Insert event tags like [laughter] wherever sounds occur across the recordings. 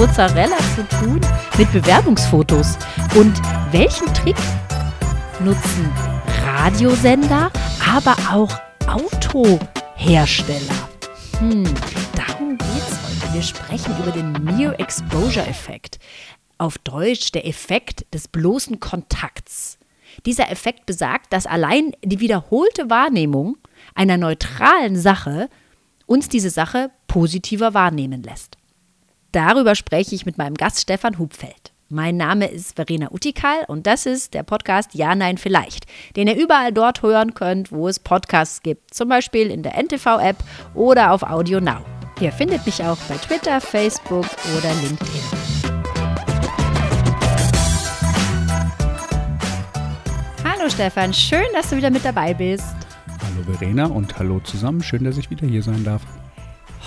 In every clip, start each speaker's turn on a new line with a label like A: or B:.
A: Mozzarella zu tun mit Bewerbungsfotos? Und welchen Trick nutzen Radiosender, aber auch Autohersteller? Hm, darum geht's heute. Wir sprechen über den Mere Exposure Effekt. Auf Deutsch der Effekt des bloßen Kontakts. Dieser Effekt besagt, dass allein die wiederholte Wahrnehmung einer neutralen Sache uns diese Sache positiver wahrnehmen lässt. Darüber spreche ich mit meinem Gast Stefan Hubfeld. Mein Name ist Verena Utikal und das ist der Podcast Ja, Nein, Vielleicht, den ihr überall dort hören könnt, wo es Podcasts gibt, zum Beispiel in der NTV-App oder auf Audio Now. Ihr findet mich auch bei Twitter, Facebook oder LinkedIn. Hallo Stefan, schön, dass du wieder mit dabei bist.
B: Hallo Verena und hallo zusammen. Schön, dass ich wieder hier sein darf.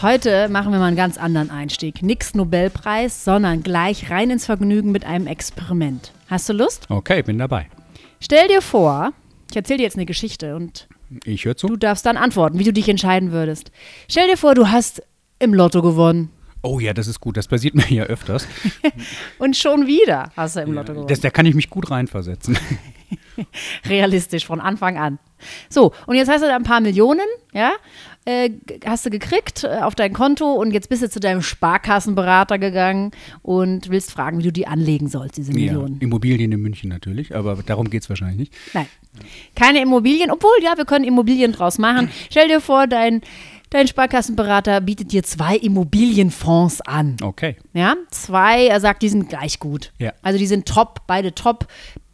A: Heute machen wir mal einen ganz anderen Einstieg. Nix Nobelpreis, sondern gleich rein ins Vergnügen mit einem Experiment. Hast du Lust?
B: Okay, bin dabei.
A: Stell dir vor, ich erzähle dir jetzt eine Geschichte und
B: Ich höre zu.
A: du darfst dann antworten, wie du dich entscheiden würdest. Stell dir vor, du hast im Lotto gewonnen.
B: Oh ja, das ist gut. Das passiert [laughs] mir ja öfters. [laughs]
A: Und schon wieder hast du im Lotto gewonnen.
B: Das, da kann ich mich gut reinversetzen. [laughs]
A: Realistisch, von Anfang an. So, und jetzt hast du da ein paar Millionen, ja, äh, hast du gekriegt äh, auf dein Konto und jetzt bist du zu deinem Sparkassenberater gegangen und willst fragen, wie du die anlegen sollst, diese
B: Ja,
A: Millionen.
B: Immobilien in München natürlich, aber darum geht es wahrscheinlich nicht.
A: Nein. Keine Immobilien, obwohl, ja, wir können Immobilien draus machen. Stell dir vor, dein, dein Sparkassenberater bietet dir zwei Immobilienfonds an.
B: Okay.
A: Ja, zwei, er sagt, die sind gleich gut.
B: Ja.
A: Also die sind top, beide top.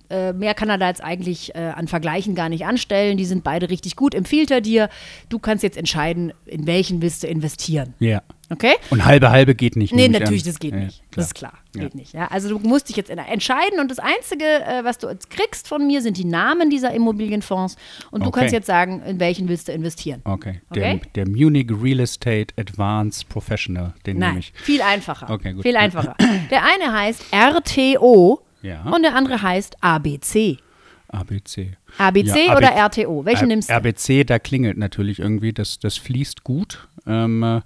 A: Äh, mehr kann er da jetzt eigentlich äh, an Vergleichen gar nicht anstellen. Die sind beide richtig gut. Empfiehlt er dir. Du kannst jetzt entscheiden, in welchen willst du investieren.
B: Ja.
A: Okay?
B: Und halbe halbe geht nicht.
A: Nee,
B: nehme ich
A: natürlich,
B: an.
A: das geht
B: Ja,
A: nicht. Das ist klar.
B: Ja.
A: Geht nicht. Ja? Also du musst dich jetzt entscheiden und das Einzige, äh, was du jetzt kriegst von mir, sind die Namen dieser Immobilienfonds. Und du
B: Okay.
A: kannst jetzt sagen, in welchen willst du investieren.
B: Okay. Der,
A: Okay?
B: der Munich Real Estate Advanced Professional, den nehme
A: Nein,
B: ich.
A: viel einfacher.
B: Okay, gut.
A: Viel einfacher. Der eine heißt RTO
B: Ja.
A: und der andere heißt ABC.
B: ABC.
A: ABC
B: Ja,
A: oder
B: AB
A: RTO? Welchen nimmst du?
B: RBC, da klingelt natürlich irgendwie, das, das fließt gut. Ähm, äh,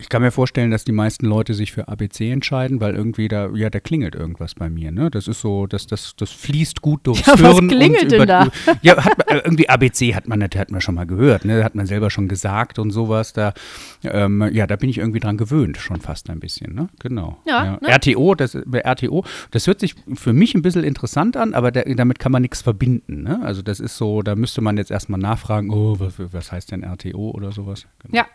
B: ich kann mir vorstellen, dass die meisten Leute sich für ABC entscheiden, weil irgendwie da, ja, da klingelt irgendwas bei mir. Ne? Das ist so, das, das, das fließt gut durchs [laughs]
A: Ja, was
B: Hirn. und
A: klingelt denn da?
B: Ja, hat, äh, irgendwie ABC hat man, hat man schon mal gehört, ne? hat man selber schon gesagt und sowas. Da, ähm, ja, da bin ich irgendwie dran gewöhnt, schon fast ein bisschen. Ne? Genau.
A: Ja, ne?
B: RTO, das, RTO, das hört sich für mich ein bisschen interessant an, aber da, damit kann man nichts verbinden. Ne? Also das ist so, da müsste man jetzt erstmal nachfragen, oh, was, was heißt denn RTO oder sowas? Genau.
A: Ja.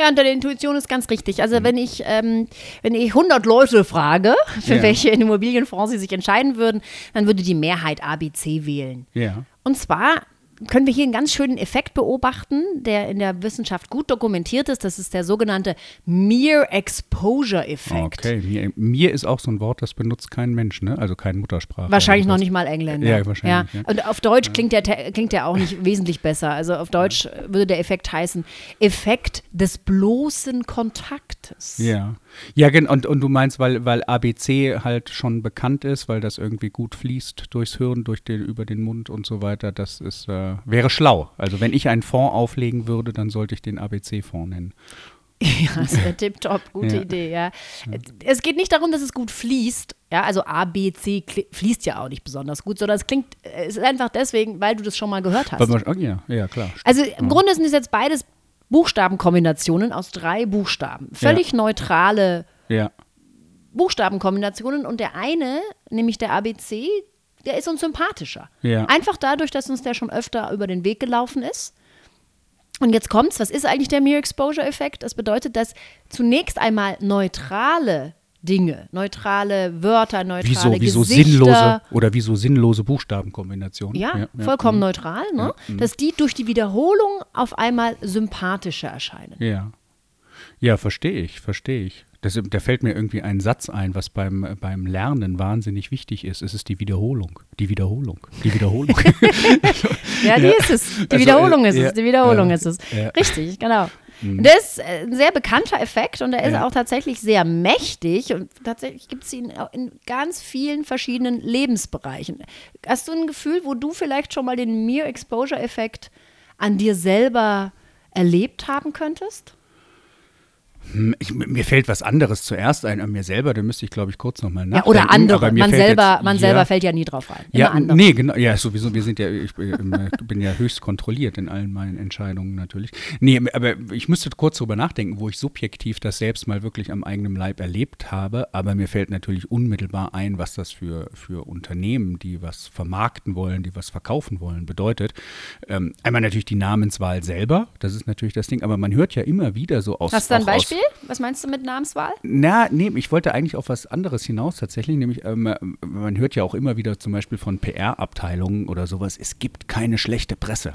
A: Ja, und deine Intuition ist ganz richtig.
B: Mhm.
A: Also wenn ich, ähm, wenn ich 100 Leute frage, [laughs] für
B: Ja.
A: welche Immobilienfonds sie sich entscheiden würden, dann würde die Mehrheit ABC wählen.
B: Ja.
A: Und zwar können wir hier einen ganz schönen Effekt beobachten, der in der Wissenschaft gut dokumentiert ist. Das ist der sogenannte Mere Exposure Effekt.
B: Okay, mir, mir ist auch so ein Wort, das benutzt kein Mensch, ne? Also kein Muttersprache.
A: Wahrscheinlich noch nicht mal Engländer.
B: Ja, wahrscheinlich, ja.
A: Und auf Deutsch klingt der, klingt der auch nicht [laughs] wesentlich besser. Also auf Deutsch würde der Effekt heißen Effekt des bloßen Kontaktes.
B: Ja. Ja, und, und du meinst, weil, weil ABC halt schon bekannt ist, weil das irgendwie gut fließt durchs Hirn, durch den, über den Mund und so weiter, das ist, äh, wäre schlau. Also wenn ich einen Fonds auflegen würde, dann sollte ich den ABC-Fonds nennen. [laughs]
A: Ja, das wäre [laughs] tipptopp, gute
B: Ja.
A: Idee, ja. Es geht nicht darum, dass es gut fließt, ja, also A, B, C kli- fließt ja auch nicht besonders gut, sondern es klingt, es ist einfach deswegen, weil du das schon mal gehört hast.
B: Man, oh, ja, ja, klar.
A: Also im Grunde sind es jetzt beides Buchstabenkombinationen aus drei Buchstaben. Völlig neutrale
B: Ja.
A: Buchstabenkombinationen und der eine, nämlich der ABC, der ist uns sympathischer.
B: Ja.
A: Einfach dadurch, dass uns der schon öfter über den Weg gelaufen ist. Und jetzt kommt's, was ist eigentlich der Mere Exposure Effekt? Das bedeutet, dass zunächst einmal neutrale Dinge, neutrale Wörter, neutrale
B: Wieso, wieso
A: Gesichter,
B: sinnlose oder wieso sinnlose Buchstabenkombinationen?
A: ja, vollkommen neutral, ne?
B: mhm.
A: dass die durch die Wiederholung auf einmal sympathischer erscheinen.
B: Ja. Ja, verstehe ich, verstehe ich. Das, da fällt mir irgendwie ein Satz ein, was beim, beim Lernen wahnsinnig wichtig ist. Es ist die Wiederholung. Die Wiederholung. Die Wiederholung. [laughs]
A: Ja, die
B: Ja.
A: ist es. Die
B: Also,
A: Wiederholung ist
B: ja,
A: es. Die Wiederholung
B: ja,
A: ist es.
B: ja.
A: Richtig, genau. Und der ist äh, ein sehr bekannter Effekt und der ist
B: Ja.
A: auch tatsächlich sehr mächtig und tatsächlich gibt es ihn auch in ganz vielen verschiedenen Lebensbereichen. Hast du ein Gefühl, wo du vielleicht schon mal den Mere Exposure Effekt an dir selber erlebt haben könntest?
B: Hm, ich, mir fällt was anderes zuerst ein an mir selber, da müsste ich, glaube ich, kurz nochmal nachdenken.
A: Ja, oder andere. Man, selber,
B: jetzt,
A: man
B: ja,
A: selber fällt ja nie drauf rein.
B: Immer ja, andere. nee, genau. Ja, sowieso. Wir sind ja, ich bin ja höchst kontrolliert in allen meinen Entscheidungen natürlich. Nee, aber ich müsste kurz darüber nachdenken, wo ich subjektiv das selbst mal wirklich am eigenen Leib erlebt habe. Aber mir fällt natürlich unmittelbar ein, was das für, für Unternehmen, die was vermarkten wollen, die was verkaufen wollen, bedeutet. Ähm, einmal natürlich die Namenswahl selber. Das ist natürlich das Ding. Aber man hört ja immer wieder so aus.
A: Hast du ein Beispiel? Was meinst du mit Namenswahl?
B: Na, nee, ich wollte eigentlich auf was anderes hinaus tatsächlich, nämlich ähm, man hört ja auch immer wieder zum Beispiel von PR-Abteilungen oder sowas, es gibt keine schlechte Presse.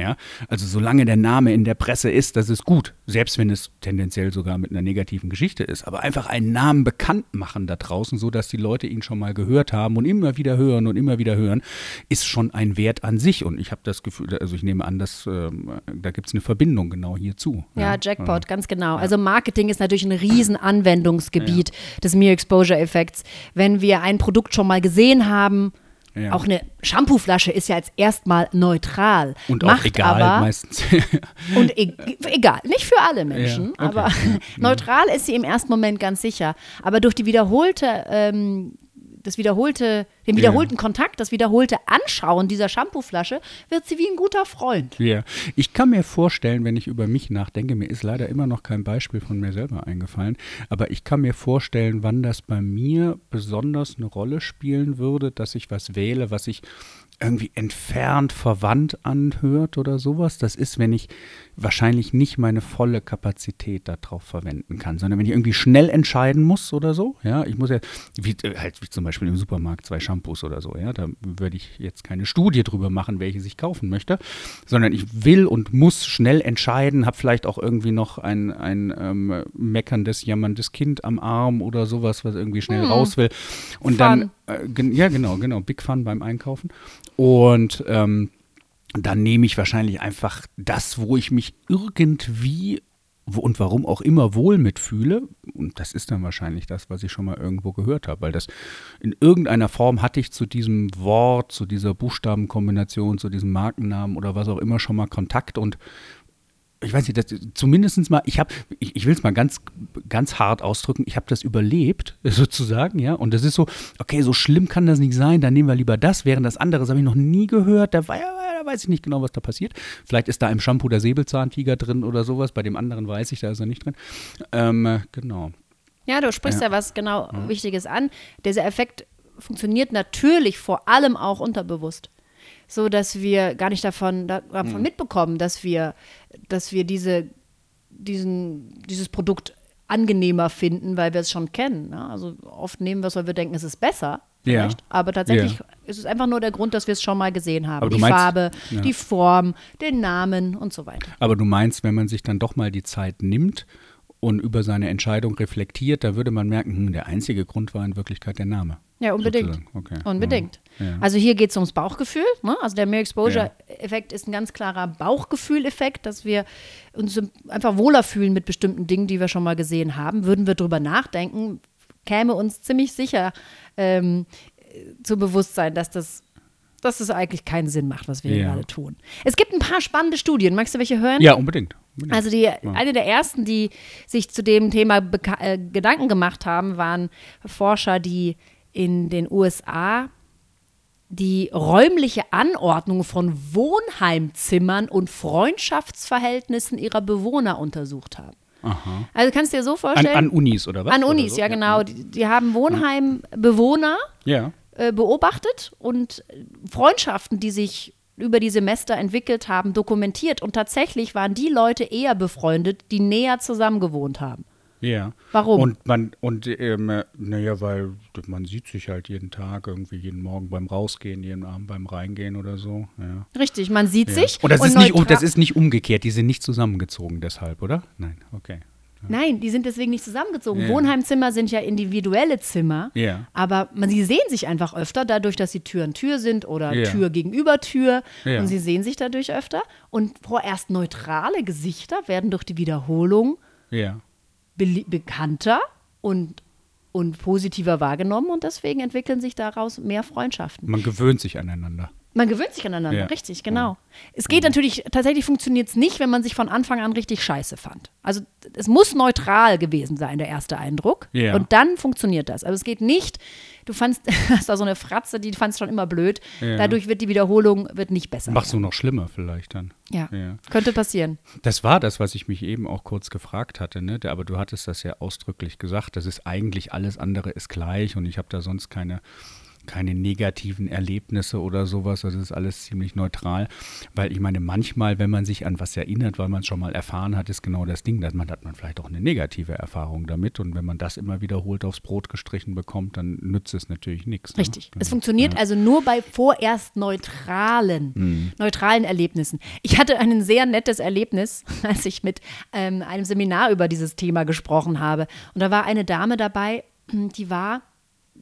B: Ja, also solange der Name in der Presse ist, das ist gut, selbst wenn es tendenziell sogar mit einer negativen Geschichte ist. Aber einfach einen Namen bekannt machen da draußen, so dass die Leute ihn schon mal gehört haben und immer wieder hören und immer wieder hören, ist schon ein Wert an sich. Und ich habe das Gefühl, also ich nehme an, dass äh, da gibt es eine Verbindung genau hierzu.
A: Ja, ja Jackpot, ganz genau. Also Marketing ist natürlich ein riesen Anwendungsgebiet ja. des Mere Exposure Effekts. Wenn wir ein Produkt schon mal gesehen haben, ja. Auch eine Shampooflasche ist ja jetzt erstmal neutral.
B: Und auch egal aber, meistens. [laughs]
A: und e egal, nicht für alle Menschen, ja, okay. aber [laughs] neutral ist sie im ersten Moment ganz sicher. Aber durch die wiederholte ähm, das wiederholte, den wiederholten ja. Kontakt, das wiederholte Anschauen dieser Shampooflasche wird sie wie ein guter Freund.
B: Ja, ich kann mir vorstellen, wenn ich über mich nachdenke, mir ist leider immer noch kein Beispiel von mir selber eingefallen, aber ich kann mir vorstellen, wann das bei mir besonders eine Rolle spielen würde, dass ich was wähle, was ich irgendwie entfernt verwandt anhört oder sowas. Das ist, wenn ich wahrscheinlich nicht meine volle Kapazität darauf verwenden kann, sondern wenn ich irgendwie schnell entscheiden muss oder so. Ja, ich muss ja, wie, äh, halt wie zum Beispiel im Supermarkt zwei Shampoos oder so. Ja, da würde ich jetzt keine Studie drüber machen, welche ich kaufen möchte, sondern ich will und muss schnell entscheiden, habe vielleicht auch irgendwie noch ein, ein ähm, meckerndes, jammerndes Kind am Arm oder sowas, was irgendwie schnell hm. raus will. Und Fun. dann äh, ja, genau, genau. Big Fun beim Einkaufen. Und ähm, dann nehme ich wahrscheinlich einfach das, wo ich mich irgendwie und warum auch immer wohl mitfühle. Und das ist dann wahrscheinlich das, was ich schon mal irgendwo gehört habe, weil das in irgendeiner Form hatte ich zu diesem Wort, zu dieser Buchstabenkombination, zu diesem Markennamen oder was auch immer schon mal Kontakt und ich weiß nicht, das, zumindest mal, ich habe, ich, ich will es mal ganz, ganz hart ausdrücken, ich habe das überlebt, [laughs] sozusagen, ja. Und das ist so, okay, so schlimm kann das nicht sein, dann nehmen wir lieber das, während das andere, das habe ich noch nie gehört, da, war, da weiß ich nicht genau, was da passiert. Vielleicht ist da im Shampoo der Säbelzahntiger drin oder sowas, bei dem anderen weiß ich, da ist er nicht drin. Ähm, genau.
A: Ja, du sprichst ja, ja was genau ja. Wichtiges an. Dieser Effekt funktioniert natürlich vor allem auch unterbewusst so dass wir gar nicht davon, davon mhm. mitbekommen, dass wir, dass wir diese, diesen, dieses Produkt angenehmer finden, weil wir es schon kennen. Ne? Also oft nehmen wir es, weil wir denken, es ist besser. Ja. Aber tatsächlich ja. ist es einfach nur der Grund, dass wir es schon mal gesehen haben. Die meinst, Farbe, ja. die Form, den Namen und so weiter.
B: Aber du meinst, wenn man sich dann doch mal die Zeit nimmt und über seine Entscheidung reflektiert, da würde man merken, hm, der einzige Grund war in Wirklichkeit der Name.
A: Ja, unbedingt. Okay. Unbedingt. Ja. Also hier geht es ums Bauchgefühl. Ne? Also der Mere Exposure-Effekt ist ein ganz klarer Bauchgefühl-Effekt, dass wir uns einfach wohler fühlen mit bestimmten Dingen, die wir schon mal gesehen haben. Würden wir drüber nachdenken, käme uns ziemlich sicher ähm, zu Bewusstsein, dass das dass es eigentlich keinen Sinn macht, was wir ja. hier gerade tun. Es gibt ein paar spannende Studien. Magst du welche hören?
B: Ja, unbedingt. unbedingt.
A: Also die, ja. eine der ersten, die sich zu dem Thema äh, Gedanken gemacht haben, waren Forscher, die in den USA die räumliche Anordnung von Wohnheimzimmern und Freundschaftsverhältnissen ihrer Bewohner untersucht haben. Aha. Also kannst du dir so vorstellen.
B: An, an Unis oder was?
A: An Unis, so? ja genau. Die, die haben Wohnheimbewohner ja. äh, beobachtet und Freundschaften, die sich über die Semester entwickelt haben, dokumentiert. Und tatsächlich waren die Leute eher befreundet, die näher zusammen gewohnt haben.
B: Ja.
A: Warum?
B: Und man, und ähm, naja, weil man sieht sich halt jeden Tag, irgendwie jeden Morgen beim Rausgehen, jeden Abend beim Reingehen oder so. Ja.
A: Richtig, man sieht ja. sich.
B: Und das, und ist nicht, das ist nicht umgekehrt, die sind nicht zusammengezogen deshalb, oder? Nein, okay.
A: Nein, die sind deswegen nicht zusammengezogen. Wohnheimzimmer sind ja individuelle Zimmer, aber man, sie sehen sich einfach öfter, dadurch, dass sie Tür an Tür sind oder. Tür gegenüber Tür. Und sie sehen sich dadurch öfter. Und vorerst neutrale Gesichter werden durch die Wiederholung be bekannter und, und positiver wahrgenommen und deswegen entwickeln sich daraus mehr Freundschaften.
B: Man gewöhnt sich aneinander.
A: Man gewöhnt sich aneinander,
B: Ja.
A: richtig, genau. Es geht natürlich, tatsächlich funktioniert es nicht, wenn man sich von Anfang an richtig scheiße fand. Also es muss neutral gewesen sein, der erste Eindruck.
B: Ja.
A: Und dann funktioniert das. Aber es geht nicht, du fandst, [laughs] hast da so eine Fratze, die fandst schon immer blöd.
B: Ja.
A: Dadurch wird die Wiederholung wird nicht besser.
B: Machst du noch schlimmer vielleicht dann.
A: ja.
B: Ja.
A: könnte passieren.
B: Das war das, was ich mich eben auch kurz gefragt hatte, ne? Aber du hattest das ja ausdrücklich gesagt. Das ist eigentlich alles andere ist gleich und ich habe da sonst keine, keine negativen Erlebnisse oder sowas. Das ist alles ziemlich neutral. Weil ich meine, manchmal, wenn man sich an was erinnert, weil man es schon mal erfahren hat, ist genau das Ding. Dass man hat man vielleicht auch eine negative Erfahrung damit. Und wenn man das immer wiederholt aufs Brot gestrichen bekommt, dann nützt es natürlich nichts. Ne?
A: Richtig. Es funktioniert also nur bei vorerst neutralen, neutralen Erlebnissen. Ich hatte ein sehr nettes Erlebnis, [laughs] als ich mit ähm, einem Seminar über dieses Thema gesprochen habe. Und da war eine Dame dabei, die war,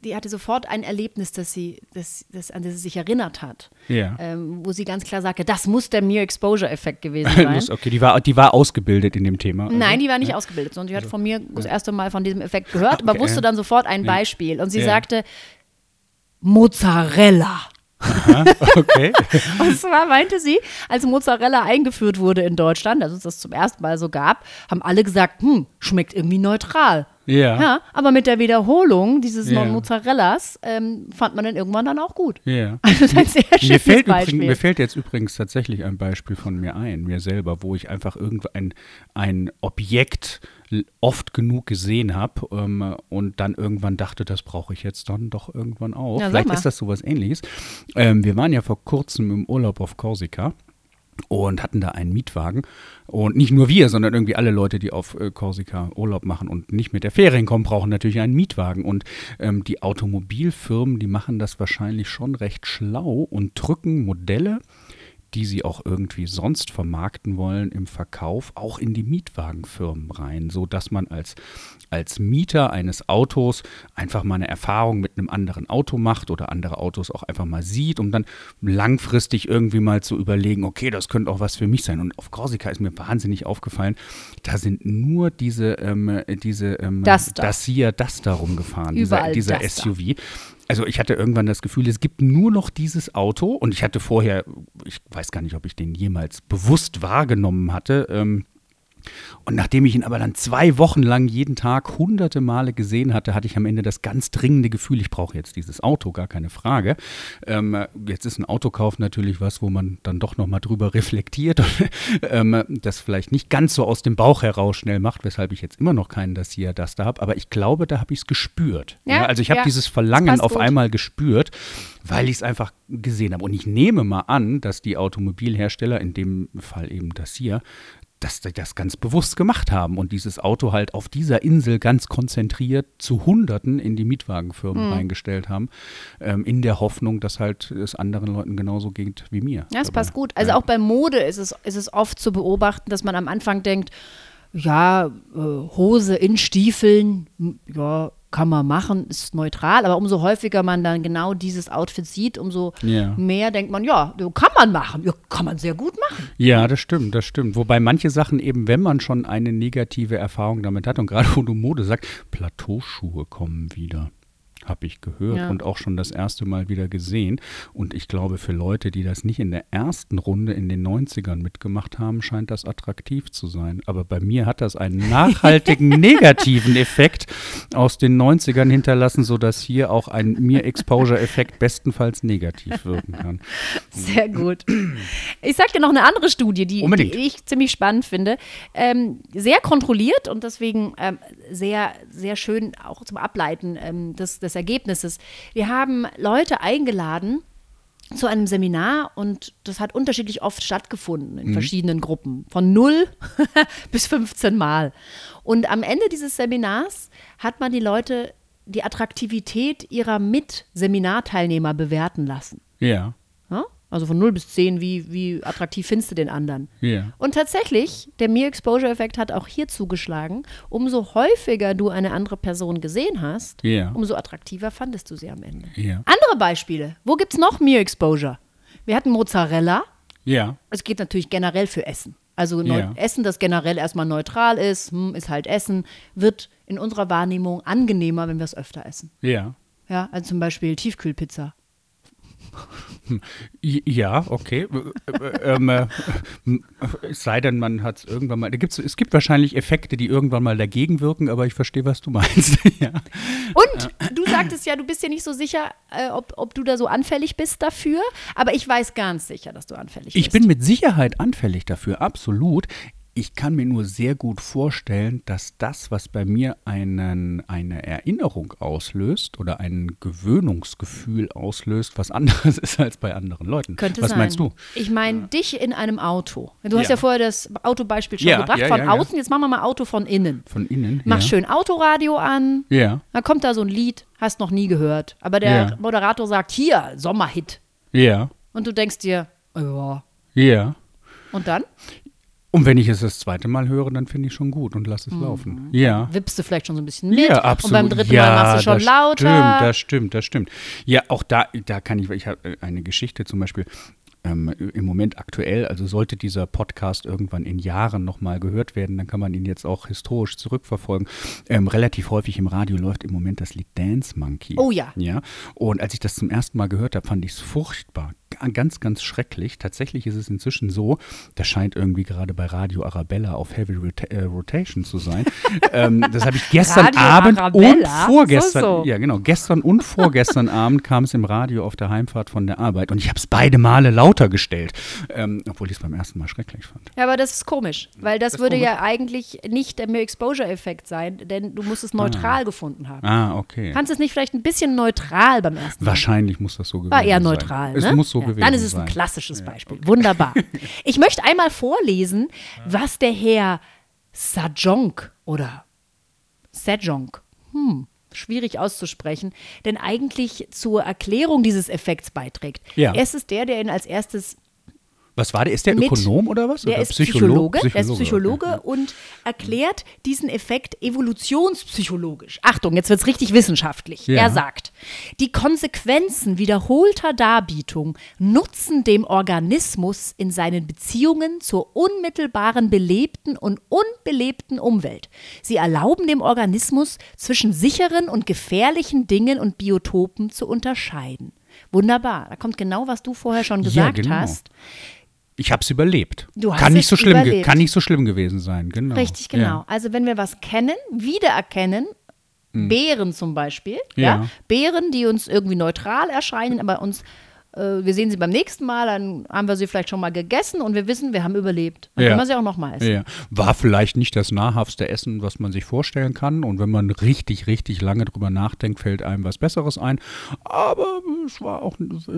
A: die hatte sofort ein Erlebnis, das sie, das, das, an das sie sich erinnert hat.
B: Ja.
A: Ähm, wo sie ganz klar sagte, das muss der Mere Exposure-Effekt gewesen [laughs] sein.
B: Okay, die war, die war ausgebildet in dem Thema. also.
A: Nein, die war nicht ausgebildet, sondern die hat von mir das erste Mal von diesem Effekt gehört, aber
B: Okay,
A: wusste
B: ja.
A: dann sofort ein Beispiel. Und sie
B: Ja.
A: sagte, Mozzarella.
B: Okay. [laughs]
A: Und zwar meinte sie, als Mozzarella eingeführt wurde in Deutschland, als es das zum ersten Mal so gab, haben alle gesagt, hm, schmeckt irgendwie neutral.
B: Ja.
A: Ja, aber mit der Wiederholung dieses
B: Ja.
A: Mozzarellas ähm, fand man dann irgendwann dann auch gut.
B: Ja. [laughs]
A: Also das ist ein sehr
B: Mir
A: schönes
B: fällt,
A: Beispiel.
B: übrigens, mir fällt jetzt übrigens tatsächlich ein Beispiel von mir ein, mir selber, wo ich einfach irgendein ein Objekt oft genug gesehen habe ähm, und dann irgendwann dachte, das brauche ich jetzt dann doch irgendwann auch.
A: Ja,
B: Vielleicht ist das sowas ähnliches. Ähm, wir waren ja vor kurzem im Urlaub auf Korsika und hatten da einen Mietwagen. Und nicht nur wir, sondern irgendwie alle Leute, die auf äh, Korsika Urlaub machen und nicht mit der Fähre hinkommen, brauchen natürlich einen Mietwagen. Und ähm, die Automobilfirmen, die machen das wahrscheinlich schon recht schlau und drücken Modelle, die sie auch irgendwie sonst vermarkten wollen im Verkauf, auch in die Mietwagenfirmen rein, so dass man als, als Mieter eines Autos einfach mal eine Erfahrung mit einem anderen Auto macht oder andere Autos auch einfach mal sieht, um dann langfristig irgendwie mal zu überlegen, okay, das könnte auch was für mich sein. Und auf Korsika ist mir wahnsinnig aufgefallen, da sind nur diese, ähm, diese ähm,
A: Duster.
B: Dacia Duster rumgefahren,
A: Überall
B: dieser, dieser. SUV. Also ich hatte irgendwann das Gefühl, es gibt nur noch dieses Auto und ich hatte vorher, ich weiß gar nicht, ob ich den jemals bewusst wahrgenommen hatte. Ähm, und nachdem ich ihn aber dann zwei Wochen lang jeden Tag hunderte Male gesehen hatte, hatte ich am Ende das ganz dringende Gefühl, ich brauche jetzt dieses Auto, gar keine Frage. Ähm, jetzt ist ein Autokauf natürlich was, wo man dann doch nochmal drüber reflektiert und [laughs] ähm, das vielleicht nicht ganz so aus dem Bauch heraus schnell macht, weshalb ich jetzt immer noch keinen Dacia Duster habe. Aber ich glaube, da habe ich es gespürt.
A: Ja,
B: also ich habe
A: ja.
B: dieses
A: Das
B: Verlangen auf
A: gut.
B: einmal gespürt, weil ich es einfach gesehen habe. Und ich nehme mal an, dass die Automobilhersteller, in dem Fall eben Dacia, dass die das ganz bewusst gemacht haben und dieses Auto halt auf dieser Insel ganz konzentriert zu Hunderten in die Mietwagenfirmen
A: Hm.
B: reingestellt haben, ähm, in der Hoffnung, dass halt es anderen Leuten genauso geht wie mir.
A: Ja, es passt gut. Also
B: Ja.
A: auch bei Mode ist es, ist es oft zu beobachten, dass man am Anfang denkt, ja, äh, Hose in Stiefeln, ja, kann man machen, ist neutral, aber umso häufiger man dann genau dieses Outfit sieht, umso
B: Ja.
A: mehr denkt man, ja, kann man machen, ja, kann man sehr gut machen.
B: Ja, das stimmt, das stimmt. Wobei manche Sachen eben, wenn man schon eine negative Erfahrung damit hat und gerade wo du Mode sagst, Plateauschuhe kommen wieder. Habe ich gehört
A: Ja.
B: und auch schon das erste Mal wieder gesehen. Und ich glaube, für Leute, die das nicht in der ersten Runde in den 90ern mitgemacht haben, scheint das attraktiv zu sein. Aber bei mir hat das einen nachhaltigen [laughs] negativen Effekt aus den 90ern hinterlassen, sodass hier auch ein Mir-Exposure-Effekt bestenfalls negativ wirken kann.
A: Sehr gut. Ich sag dir noch eine andere Studie, die, die ich ziemlich spannend finde. Ähm, sehr kontrolliert und deswegen ähm, sehr, sehr schön auch zum Ableiten ähm, des, des Ergebnisses. Wir haben Leute eingeladen zu einem Seminar und das hat unterschiedlich oft stattgefunden in verschiedenen Gruppen, von 0 [laughs] bis 15 Mal. Und am Ende dieses Seminars hat man die Leute die Attraktivität ihrer Mitseminarteilnehmer bewerten lassen.
B: Ja,
A: Ja? Also von 0 bis 10, wie, wie attraktiv findest du den anderen?
B: ja.
A: Und tatsächlich, der Mere-Exposure-Effekt hat auch hier zugeschlagen. Umso häufiger du eine andere Person gesehen hast,
B: Ja.
A: umso attraktiver fandest du sie am Ende.
B: Ja.
A: Andere Beispiele. Wo gibt es noch Mere-Exposure? Wir hatten Mozzarella.
B: Ja.
A: Es geht natürlich generell für Essen. Also. Essen, das generell erstmal neutral ist, hm, ist halt Essen, wird in unserer Wahrnehmung angenehmer, wenn wir es öfter essen.
B: Ja.
A: Ja, also zum Beispiel Tiefkühlpizza. [laughs]
B: Ja, okay. Äh, äh, ähm, äh, es sei denn, man hat es irgendwann mal. Da gibt's, es gibt wahrscheinlich Effekte, die irgendwann mal dagegen wirken, aber ich verstehe, was du meinst. [laughs] ja.
A: Und du sagtest ja, du bist dir nicht so sicher, äh, ob, ob du da so anfällig bist dafür. Aber ich weiß ganz sicher, dass du anfällig
B: Ich
A: bist.
B: bin mit Sicherheit anfällig dafür, absolut. Ich kann mir nur sehr gut vorstellen, dass das, was bei mir einen, eine Erinnerung auslöst oder ein Gewöhnungsgefühl auslöst, was anderes [laughs] ist als bei anderen Leuten.
A: Könnte
B: was
A: sein.
B: meinst du?
A: Ich meine dich in einem Auto. Du hast
B: Ja.
A: ja, vorher das Autobeispiel schon
B: Ja,
A: gebracht
B: ja,
A: von
B: ja, ja.
A: außen. Jetzt machen wir mal Auto von innen.
B: Von innen?
A: Mach
B: ja.
A: schön Autoradio an.
B: Ja,
A: Dann kommt da so ein Lied, hast noch nie gehört. Aber der
B: Ja.
A: Moderator sagt, hier, Sommerhit.
B: ja,
A: Und du denkst dir, ja.
B: ja.
A: Und dann
B: Und wenn ich es das zweite Mal höre, dann finde ich schon gut und lass es
A: Mhm.
B: laufen. Ja.
A: wippst du vielleicht schon so ein bisschen mit.
B: Ja, absolut.
A: Und beim dritten
B: ja,
A: Mal machst du schon
B: das
A: lauter.
B: Stimmt, das stimmt, das stimmt. Ja, auch da, da kann ich, ich habe eine Geschichte zum Beispiel. Ähm, Im Moment aktuell, also sollte dieser Podcast irgendwann in Jahren nochmal gehört werden, dann kann man ihn jetzt auch historisch zurückverfolgen. Ähm, relativ häufig im Radio läuft im Moment das Lied Dance Monkey.
A: Oh ja.
B: Ja. Und als ich das zum ersten Mal gehört habe, fand ich es furchtbar. Ga- Ganz, ganz schrecklich. Tatsächlich ist es inzwischen so, das scheint irgendwie gerade bei Radio Arabella auf Heavy Rota äh, Rotation zu sein. [laughs] ähm, das habe ich gestern
A: Radio
B: Abend und
A: Arabella?
B: vorgestern,
A: So, so.
B: ja genau, gestern und vorgestern [laughs] Abend kam es im Radio auf der Heimfahrt von der Arbeit und ich habe es beide Male lauter gestellt, ähm, obwohl ich es beim ersten Mal schrecklich fand.
A: Ja, aber das ist komisch, weil das,
B: Das
A: würde ja eigentlich nicht der Exposure-Effekt sein, denn du musst es neutral gefunden haben.
B: Ah, okay.
A: Kannst du es nicht vielleicht ein bisschen neutral beim ersten Mal?
B: Wahrscheinlich muss das so gewesen
A: War eher
B: sein.
A: neutral.
B: Es
A: ne?
B: muss so
A: ja.
B: Gewesen
A: Dann ist es
B: sein.
A: ein klassisches Beispiel. Wunderbar. [laughs] Ich möchte einmal vorlesen, was der Herr Sajonk oder Sajonk, hm, schwierig auszusprechen, denn eigentlich zur Erklärung dieses Effekts beiträgt.
B: Ja.
A: Er ist der, der ihn als erstes
B: Was war der? Ist der
A: mit-
B: Ökonom oder was?
A: Der
B: oder
A: ist Psychologe, der ist Psychologe
B: okay.
A: und erklärt diesen Effekt evolutionspsychologisch. Achtung, jetzt wird es richtig wissenschaftlich.
B: Ja.
A: Er sagt, die Konsequenzen wiederholter Darbietung nutzen dem Organismus in seinen Beziehungen zur unmittelbaren belebten und unbelebten Umwelt. Sie erlauben dem Organismus zwischen sicheren und gefährlichen Dingen und Biotopen zu unterscheiden. Wunderbar, da kommt genau, was du vorher schon
B: Ja,
A: gesagt
B: genau.
A: hast.
B: Ich habe es überlebt.
A: Du hast
B: kann nicht so schlimm,
A: überlebt.
B: kann nicht so schlimm gewesen sein. Genau.
A: Richtig, genau.
B: Ja.
A: Also wenn wir was kennen, wiedererkennen, Beeren zum Beispiel, ja.
B: Ja.
A: Beeren, die uns irgendwie neutral erscheinen, aber uns, äh, wir sehen sie beim nächsten Mal, dann haben wir sie vielleicht schon mal gegessen und wir wissen, wir haben überlebt. Dann
B: Ja.
A: können wir sie auch noch mal essen.
B: Ja. War vielleicht nicht das nahrhaftste Essen, was man sich vorstellen kann. Und wenn man richtig, richtig lange drüber nachdenkt, fällt einem was Besseres ein. Aber es war auch,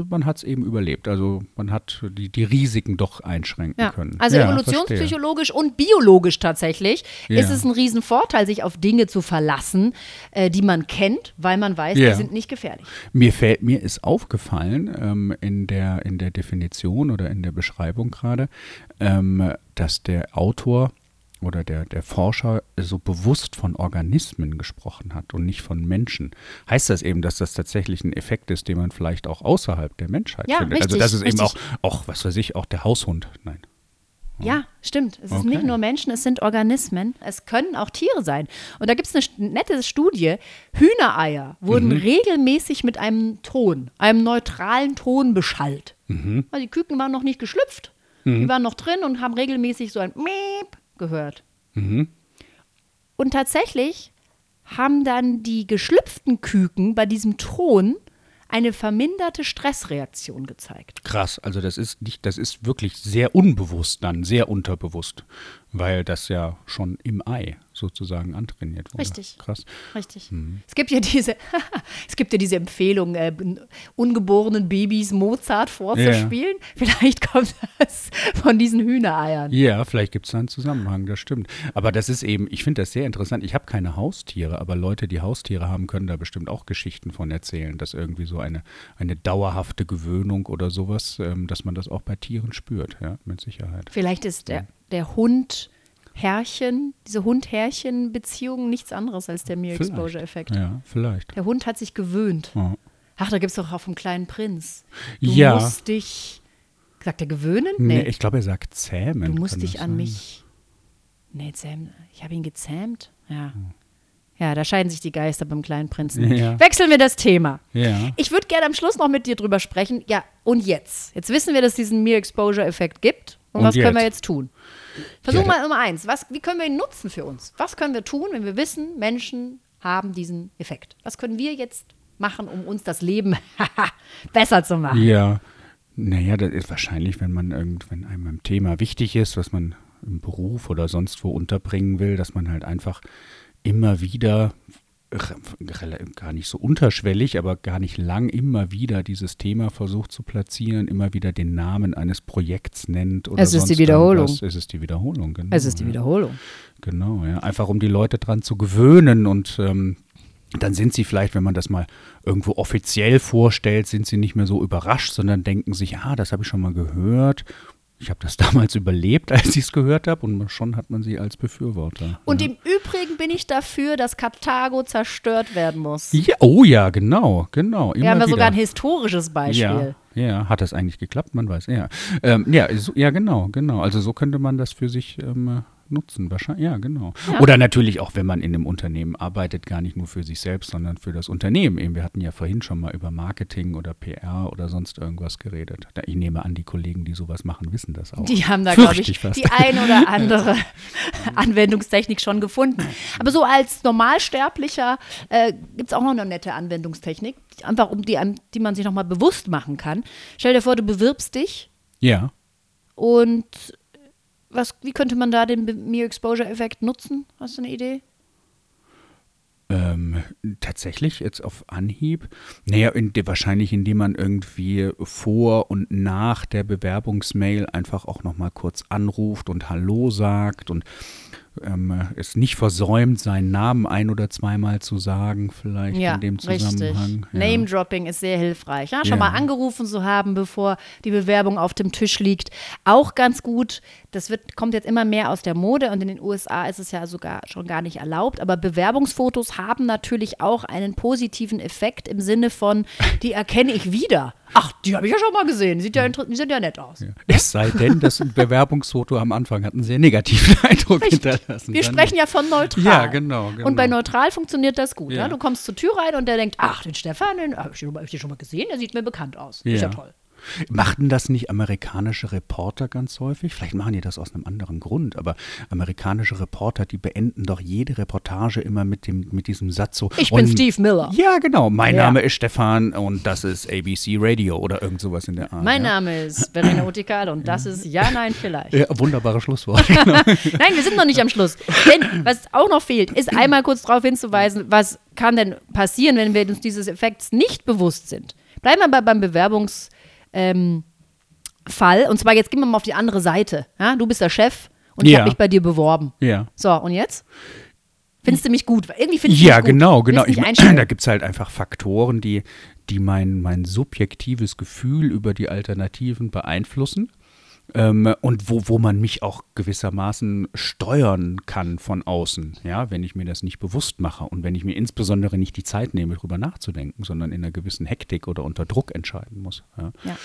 B: man hat es eben überlebt. Also man hat die, die Risiken doch einschränken
A: Ja.
B: können.
A: Also
B: Ja,
A: evolutionspsychologisch und biologisch tatsächlich
B: Ja.
A: ist es ein Riesenvorteil, sich auf Dinge zu verlassen, äh, die man kennt, weil man weiß, die sind nicht gefährlich.
B: Mir fällt, mir ist aufgefallen ähm, in, der, in der Definition oder in der Beschreibung gerade, ähm, dass der Autor oder der, der Forscher so bewusst von Organismen gesprochen hat und nicht von Menschen. Heißt das eben, dass das tatsächlich ein Effekt ist, den man vielleicht auch außerhalb der Menschheit
A: Ja,
B: findet? also
A: richtig,
B: das ist eben auch,
A: richtig.
B: auch, was weiß ich, auch der Haushund. Nein.
A: Ja, stimmt. Es ist
B: Okay.
A: nicht nur Menschen, es sind Organismen. Es können auch Tiere sein. Und da gibt es eine nette Studie. Hühnereier wurden
B: Mhm.
A: regelmäßig mit einem Ton, einem neutralen Ton beschallt.
B: Mhm.
A: Also die Küken waren noch nicht geschlüpft. Die waren noch drin und haben regelmäßig so ein Miep gehört.
B: Mhm.
A: Und tatsächlich haben dann die geschlüpften Küken bei diesem Ton eine verminderte Stressreaktion gezeigt.
B: Krass, also das ist nicht, das ist wirklich sehr unbewusst dann, sehr unterbewusst, weil das ja schon im Ei sozusagen antrainiert wurde.
A: Richtig.
B: Krass.
A: Richtig.
B: Mhm.
A: Es gibt ja diese, [laughs] es gibt ja diese Empfehlung, äh, ungeborenen Babys Mozart vorzuspielen. Vielleicht kommt das von diesen Hühnereiern.
B: Ja, vielleicht gibt es da einen Zusammenhang, das stimmt. Aber das ist eben, ich finde das sehr interessant. Ich habe keine Haustiere, aber Leute, die Haustiere haben, können da bestimmt auch Geschichten von erzählen, dass irgendwie so eine, eine dauerhafte Gewöhnung oder sowas, ähm, dass man das auch bei Tieren spürt, ja, mit Sicherheit.
A: Vielleicht ist der, der Hund Herrchen, diese Hund-Herrchen-Beziehung nichts anderes als der Mere. Exposure-Effekt.
B: Ja, vielleicht.
A: Der Hund hat sich gewöhnt.
B: Ja.
A: Ach, da gibt es doch auch vom kleinen Prinz. Du
B: Ja.
A: musst dich, sagt er gewöhnen?
B: Nee, ich glaube, er sagt zähmen.
A: Du musst dich an
B: sein?
A: mich. Nee, zähmen. Ich habe ihn gezähmt. Ja.
B: Hm.
A: Ja, da scheiden sich die Geister beim kleinen Prinzen.
B: Ja.
A: Wechseln wir das Thema.
B: Ja.
A: Ich würde gerne am Schluss noch mit dir drüber sprechen. Ja, und jetzt? Jetzt wissen wir, dass es diesen Mere-Exposure-Effekt gibt. Und,
B: Und
A: was können wir
B: jetzt?
A: jetzt tun? Versuch
B: Ja,
A: mal Nummer eins. Was, wie können wir ihn nutzen für uns? Was können wir tun, wenn wir wissen, Menschen haben diesen Effekt? Was können wir jetzt machen, um uns das Leben [laughs] besser zu machen?
B: Ja, naja, das ist wahrscheinlich, wenn man irgend, wenn einem ein Thema wichtig ist, was man im Beruf oder sonst wo unterbringen will, dass man halt einfach immer wieder gar nicht so unterschwellig, aber gar nicht lang immer wieder dieses Thema versucht zu platzieren, immer wieder den Namen eines Projekts nennt oder
A: Es ist die Wiederholung.
B: irgendwas. Es ist die Wiederholung, genau.
A: Es ist die
B: ja.
A: Wiederholung.
B: Genau, ja. Einfach um die Leute dran zu gewöhnen und ähm, dann sind sie vielleicht, wenn man das mal irgendwo offiziell vorstellt, sind sie nicht mehr so überrascht, sondern denken sich, ah, das habe ich schon mal gehört. Ich habe das [laughs] damals überlebt, als ich es gehört habe und schon hat man sie als Befürworter.
A: Und
B: ja.
A: im Übrigen bin ich dafür, dass Karthago zerstört werden muss.
B: ja, oh ja, genau, genau.
A: Wir haben ja
B: immer
A: sogar ein
B: wieder.
A: historisches Beispiel.
B: Ja, ja, hat das eigentlich geklappt? Man weiß, ja. Ähm, ja, so, ja, genau, genau. Also so könnte man das für sich ähm, nutzen, wahrscheinlich. Ja, genau.
A: Ja.
B: Oder natürlich auch, wenn man in einem Unternehmen arbeitet, gar nicht nur für sich selbst, sondern für das Unternehmen. Eben, wir hatten ja vorhin schon mal über Marketing oder PR oder sonst irgendwas geredet. Ich nehme an, die Kollegen, die sowas machen, wissen das auch.
A: Die haben da, glaube ich,
B: fast.
A: die ein oder [laughs] andere Anwendungstechnik schon gefunden. Aber so als Normalsterblicher äh, gibt es auch noch eine nette Anwendungstechnik, einfach um die, die man sich nochmal bewusst machen kann. Stell dir vor, du bewirbst dich
B: Ja.
A: und was, wie könnte man da den Mere Exposure Effekt nutzen? Hast du eine Idee?
B: Ähm, tatsächlich jetzt auf Anhieb? Naja, in, wahrscheinlich indem man irgendwie vor und nach der Bewerbungsmail einfach auch nochmal kurz anruft und Hallo sagt und ähm, es nicht versäumt, seinen Namen ein- oder zweimal zu sagen, vielleicht
A: Ja,
B: in dem
A: richtig.
B: Zusammenhang. Ja.
A: Name-Dropping ist sehr hilfreich. Ja, schon mal angerufen zu haben, bevor die Bewerbung auf dem Tisch liegt. Auch ganz gut. Das wird, kommt jetzt immer mehr aus der Mode und in den USA ist es ja sogar schon gar nicht erlaubt. Aber Bewerbungsfotos haben natürlich auch einen positiven Effekt im Sinne von, die erkenne ich wieder. Ach, die habe ich ja schon mal gesehen. Sieht ja, die sieht ja nett aus.
B: Ja. Es sei denn, das [laughs] Bewerbungsfoto am Anfang hat einen sehr negativen [laughs] Eindruck
A: Richtig.
B: hinterlassen.
A: Wir
B: Dann-
A: sprechen ja von neutral.
B: Ja, genau, genau.
A: Und bei neutral funktioniert das gut. Ja.
B: Ja.
A: Du kommst zur Tür rein und der denkt, ach, den Stefan, den habe ich, den hab ich den schon mal gesehen, der sieht mir bekannt aus. Ist ja
B: Ja.
A: toll.
B: Machten das nicht amerikanische Reporter ganz häufig? Vielleicht machen die das aus einem anderen Grund, aber amerikanische Reporter, die beenden doch jede Reportage immer mit, dem, mit diesem Satz so.
A: Ich bin Steve Miller.
B: Ja, genau. Mein
A: Ja.
B: Name ist Stefan und das ist ABC Radio oder irgend sowas in der Art.
A: Mein
B: ja.
A: Name ist Verena Utikal und das ist Ja, Nein, vielleicht.
B: Ja, wunderbares Schlusswort. [laughs] Genau.
A: Nein, wir sind noch nicht am Schluss. Denn was auch noch fehlt, ist einmal kurz darauf hinzuweisen, was kann denn passieren, wenn wir uns dieses Effekts nicht bewusst sind. Bleiben wir mal beim Bewerbungsfall. Ähm, Fall. und zwar jetzt gehen wir mal auf die andere Seite. Ja, du bist der Chef und ich
B: Ja.
A: habe mich bei dir beworben.
B: ja.
A: So, und jetzt? Findest du mich gut? Irgendwie findest du
B: Ja,
A: mich gut.
B: genau, genau.
A: Willst
B: Ich mein, da gibt es halt einfach Faktoren, die, die mein, mein subjektives Gefühl über die Alternativen beeinflussen. Ähm, und wo, wo man mich auch gewissermaßen steuern kann von außen, ja, wenn ich mir das nicht bewusst mache und wenn ich mir insbesondere nicht die Zeit nehme, darüber nachzudenken, sondern in einer gewissen Hektik oder unter Druck entscheiden muss. Ja.
A: Ja.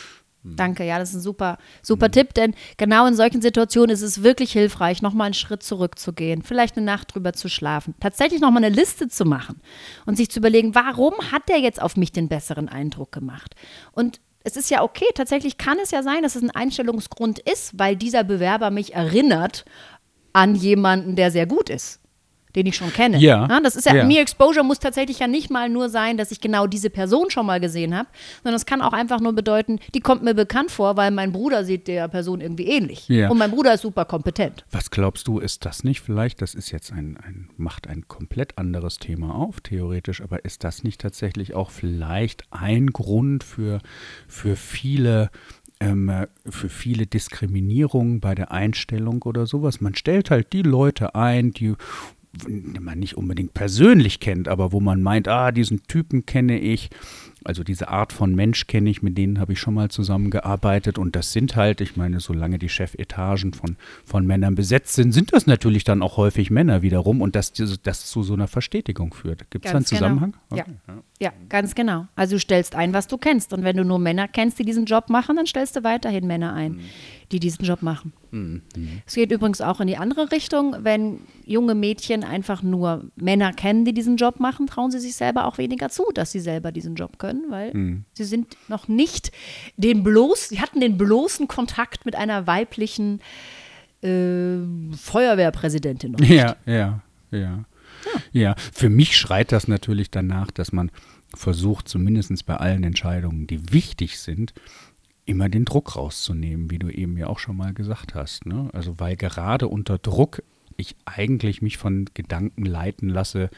A: Danke, ja, das ist ein super, super Tipp, denn genau in solchen Situationen ist es wirklich hilfreich, nochmal einen Schritt zurückzugehen, vielleicht eine Nacht drüber zu schlafen, tatsächlich nochmal eine Liste zu machen und sich zu überlegen, warum hat der jetzt auf mich den besseren Eindruck gemacht? Und es ist ja okay, tatsächlich kann es ja sein, dass es ein Einstellungsgrund ist, weil dieser Bewerber mich erinnert an jemanden, der sehr gut ist. Den ich schon kenne.
B: Ja,
A: das ist ja,
B: ja.
A: mir Exposure muss tatsächlich ja nicht mal nur sein, dass ich genau diese Person schon mal gesehen habe, sondern es kann auch einfach nur bedeuten, die kommt mir bekannt vor, weil mein Bruder sieht der Person irgendwie ähnlich.
B: Ja.
A: Und mein Bruder ist super kompetent.
B: Was glaubst du, ist das nicht vielleicht, das ist jetzt ein, ein, macht ein komplett anderes Thema auf, theoretisch, aber ist das nicht tatsächlich auch vielleicht ein Grund für, für viele ähm, äh, für viele Diskriminierungen bei der Einstellung oder sowas. Man stellt halt die Leute ein, die man nicht unbedingt persönlich kennt, aber wo man meint, ah, diesen Typen kenne ich, also diese Art von Mensch kenne ich, mit denen habe ich schon mal zusammengearbeitet und das sind halt, ich meine, solange die Chefetagen von, von Männern besetzt sind, sind das natürlich dann auch häufig Männer wiederum und das, das zu so einer Verstetigung führt. Gibt es da einen
A: genau.
B: Zusammenhang?
A: Ja.
B: Okay,
A: Ja, ganz genau. Also du stellst ein, was du kennst. Und wenn du nur Männer kennst, die diesen Job machen, dann stellst du weiterhin Männer ein. die diesen Job machen.
B: Mhm.
A: Es geht übrigens auch in die andere Richtung. Wenn junge Mädchen einfach nur Männer kennen, die diesen Job machen, trauen sie sich selber auch weniger zu, dass sie selber diesen Job können, weil
B: Mhm.
A: sie sind noch nicht den bloß, sie hatten den bloßen Kontakt mit einer weiblichen äh, Feuerwehrpräsidentin noch nicht.
B: Ja, ja, ja. Ja, für mich schreit das natürlich danach, dass man versucht, zumindest bei allen Entscheidungen, die wichtig sind, immer den Druck rauszunehmen, wie du eben ja auch schon mal gesagt hast. Ne? Also weil gerade unter Druck ich eigentlich mich von Gedanken leiten lasse,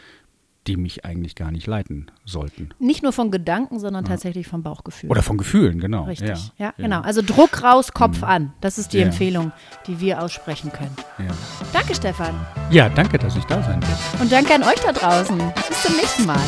B: die mich eigentlich gar nicht leiten sollten.
A: Nicht nur von Gedanken, sondern tatsächlich vom Bauchgefühl.
B: Oder von Gefühlen, genau.
A: Richtig.
B: Ja,
A: Ja, genau. Also Druck raus, Kopf an. Das ist die
B: Ja.
A: Empfehlung, die wir aussprechen können.
B: Ja.
A: Danke, Stefan.
B: ja, danke, dass ich da sein durfte.
A: Und danke an euch da draußen. Bis zum nächsten Mal.